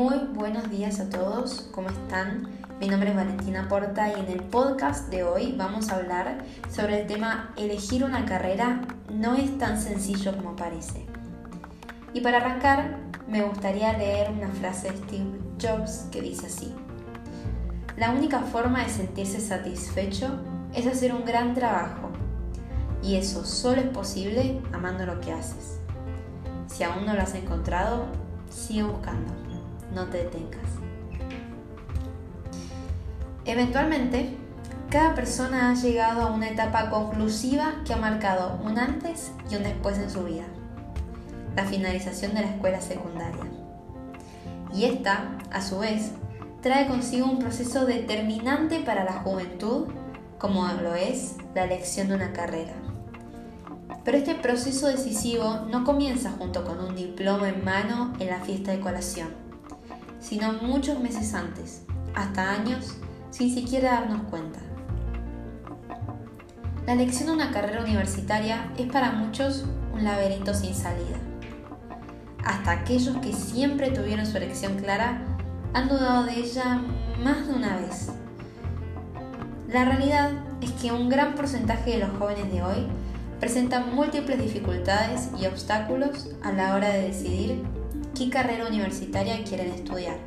Muy buenos días a todos, ¿cómo están? Mi nombre es Valentina Porta y en el podcast de hoy vamos a hablar sobre el tema elegir una carrera no es tan sencillo como parece. Y para arrancar, me gustaría leer una frase de Steve Jobs que dice así. La única forma de sentirse satisfecho es hacer un gran trabajo. Y eso solo es posible amando lo que haces. Si aún no lo has encontrado, sigue buscando no te detengas. Eventualmente, cada persona ha llegado a una etapa conclusiva que ha marcado un antes y un después en su vida, la finalización de la escuela secundaria. Y esta, a su vez, trae consigo un proceso determinante para la juventud, como lo es la elección de una carrera. Pero este proceso decisivo no comienza junto con un diploma en mano en la fiesta de colación sino muchos meses antes, hasta años, sin siquiera darnos cuenta. La elección de una carrera universitaria es para muchos un laberinto sin salida. Hasta aquellos que siempre tuvieron su elección clara han dudado de ella más de una vez. La realidad es que un gran porcentaje de los jóvenes de hoy presentan múltiples dificultades y obstáculos a la hora de decidir qué carrera universitaria quieren estudiar,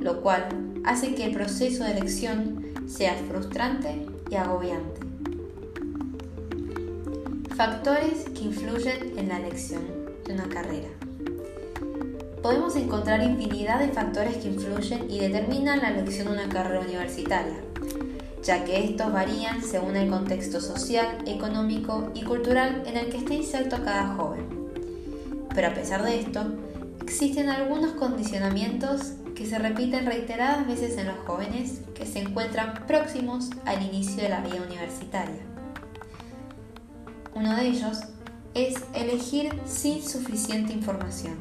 lo cual hace que el proceso de elección sea frustrante y agobiante. Factores que influyen en la elección de una carrera. Podemos encontrar infinidad de factores que influyen y determinan la elección de una carrera universitaria, ya que estos varían según el contexto social, económico y cultural en el que esté inserto cada joven. Pero a pesar de esto, existen algunos condicionamientos que se repiten reiteradas veces en los jóvenes que se encuentran próximos al inicio de la vida universitaria. Uno de ellos es elegir sin suficiente información.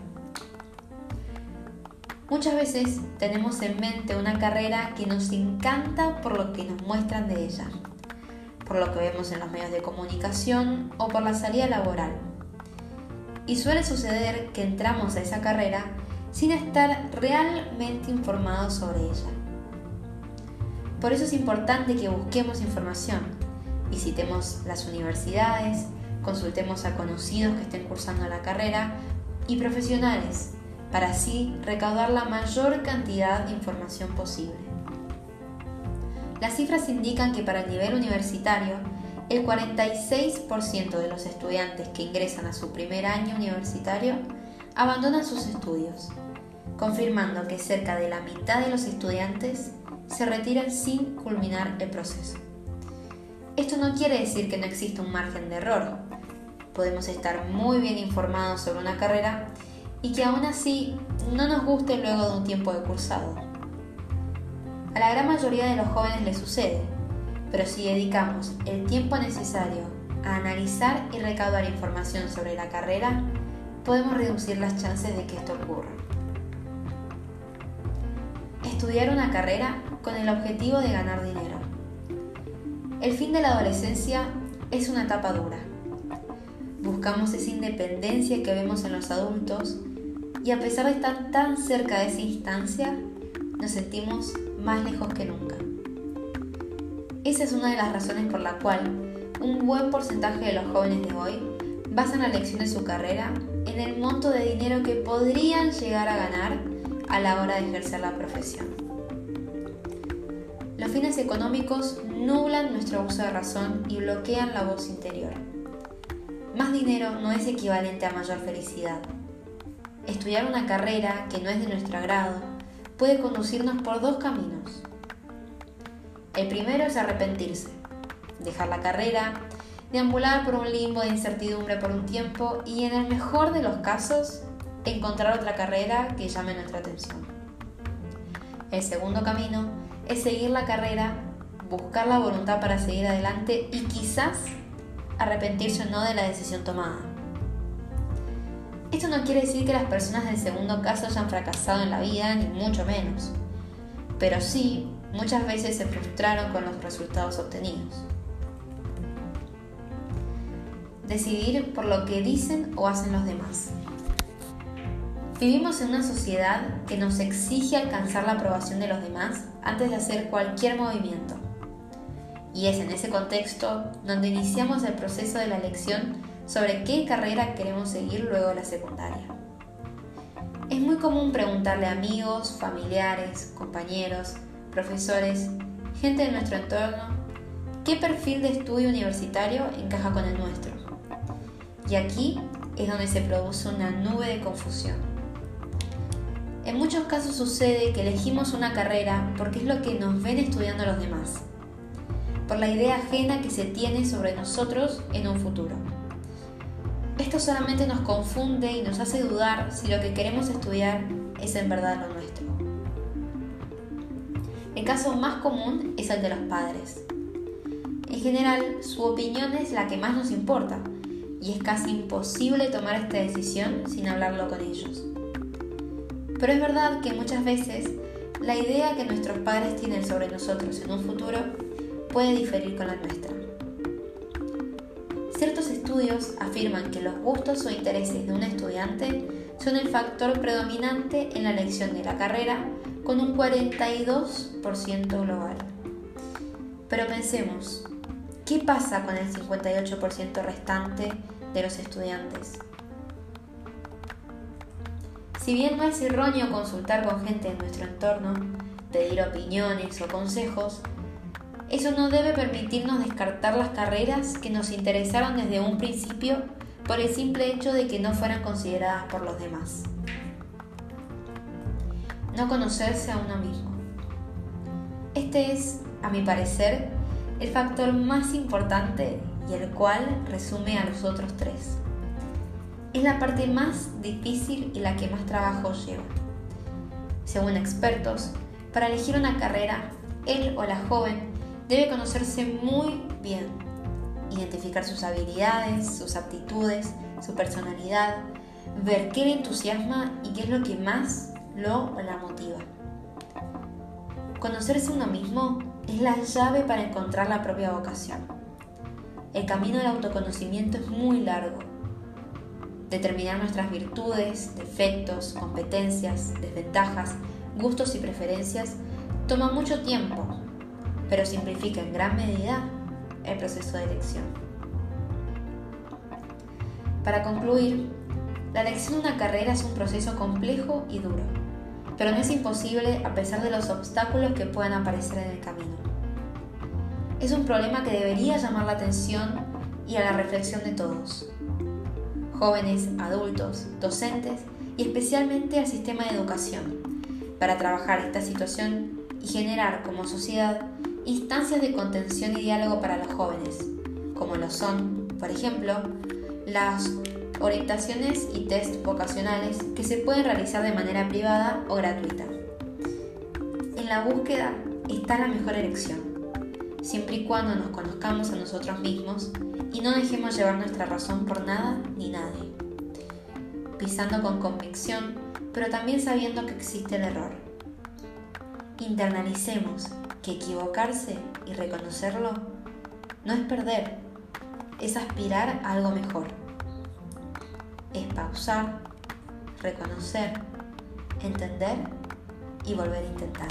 Muchas veces tenemos en mente una carrera que nos encanta por lo que nos muestran de ella, por lo que vemos en los medios de comunicación o por la salida laboral y suele suceder que entramos a esa carrera sin estar realmente informados sobre ella. Por eso es importante que busquemos información, visitemos las universidades, consultemos a conocidos que estén cursando la carrera y profesionales para así recaudar la mayor cantidad de información posible. Las cifras indican que para el nivel universitario el 46% de los estudiantes que ingresan a su primer año universitario abandonan sus estudios, confirmando que cerca de la mitad de los estudiantes se retiran sin culminar el proceso. Esto no quiere decir que no exista un margen de error. Podemos estar muy bien informados sobre una carrera y que aún así no nos guste luego de un tiempo de cursado. A la gran mayoría de los jóvenes les sucede, pero si dedicamos el tiempo necesario a analizar y recaudar información sobre la carrera, podemos reducir las chances de que esto ocurra. Estudiar una carrera con el objetivo de ganar dinero. El fin de la adolescencia es una etapa dura. Buscamos esa independencia que vemos en los adultos y a pesar de estar tan cerca de esa instancia, nos sentimos más lejos que nunca. Esa es una de las razones por la cual un buen porcentaje de los jóvenes de hoy basan la elección de su carrera en el monto de dinero que podrían llegar a ganar a la hora de ejercer la profesión. Los fines económicos nublan nuestro uso de razón y bloquean la voz interior. Más dinero no es equivalente a mayor felicidad. Estudiar una carrera que no es de nuestro agrado puede conducirnos por dos caminos. El primero es arrepentirse, dejar la carrera, deambular por un limbo de incertidumbre por un tiempo y en el mejor de los casos encontrar otra carrera que llame nuestra atención. El segundo camino es seguir la carrera, buscar la voluntad para seguir adelante y quizás arrepentirse o no de la decisión tomada. Esto no quiere decir que las personas del segundo caso hayan fracasado en la vida, ni mucho menos, pero sí muchas veces se frustraron con los resultados obtenidos. Decidir por lo que dicen o hacen los demás. Vivimos en una sociedad que nos exige alcanzar la aprobación de los demás antes de hacer cualquier movimiento. Y es en ese contexto donde iniciamos el proceso de la elección sobre qué carrera queremos seguir luego de la secundaria. Es muy común preguntarle a amigos, familiares, compañeros, profesores, gente de nuestro entorno, qué perfil de estudio universitario encaja con el nuestro. Y aquí es donde se produce una nube de confusión. En muchos casos sucede que elegimos una carrera porque es lo que nos ven estudiando los demás, por la idea ajena que se tiene sobre nosotros en un futuro. Esto solamente nos confunde y nos hace dudar si lo que queremos estudiar es en verdad lo nuestro. El caso más común es el de los padres. En general, su opinión es la que más nos importa y es casi imposible tomar esta decisión sin hablarlo con ellos. Pero es verdad que muchas veces la idea que nuestros padres tienen sobre nosotros en un futuro puede diferir con la nuestra. Ciertos estudios afirman que los gustos o intereses de un estudiante son el factor predominante en la elección de la carrera con un 42% global. Pero pensemos, ¿qué pasa con el 58% restante de los estudiantes? Si bien no es erróneo consultar con gente de nuestro entorno, pedir opiniones o consejos, eso no debe permitirnos descartar las carreras que nos interesaron desde un principio por el simple hecho de que no fueran consideradas por los demás. No conocerse a uno mismo. Este es, a mi parecer, el factor más importante y el cual resume a los otros tres es la parte más difícil y la que más trabajo lleva. Según expertos, para elegir una carrera, él o la joven debe conocerse muy bien, identificar sus habilidades, sus aptitudes, su personalidad, ver qué le entusiasma y qué es lo que más lo o la motiva. Conocerse uno mismo es la llave para encontrar la propia vocación. El camino del autoconocimiento es muy largo determinar nuestras virtudes, defectos, competencias, desventajas, gustos y preferencias toma mucho tiempo, pero simplifica en gran medida el proceso de elección. Para concluir, la elección de una carrera es un proceso complejo y duro, pero no es imposible a pesar de los obstáculos que puedan aparecer en el camino. Es un problema que debería llamar la atención y a la reflexión de todos jóvenes, adultos, docentes y especialmente al sistema de educación, para trabajar esta situación y generar como sociedad instancias de contención y diálogo para los jóvenes, como lo son, por ejemplo, las orientaciones y test vocacionales que se pueden realizar de manera privada o gratuita. En la búsqueda está la mejor elección, siempre y cuando nos conozcamos a nosotros mismos y no dejemos llevar nuestra razón por nada ni nadie, pisando con convicción, pero también sabiendo que existe el error. Internalicemos que equivocarse y reconocerlo no es perder, es aspirar a algo mejor. Es pausar, reconocer, entender y volver a intentar.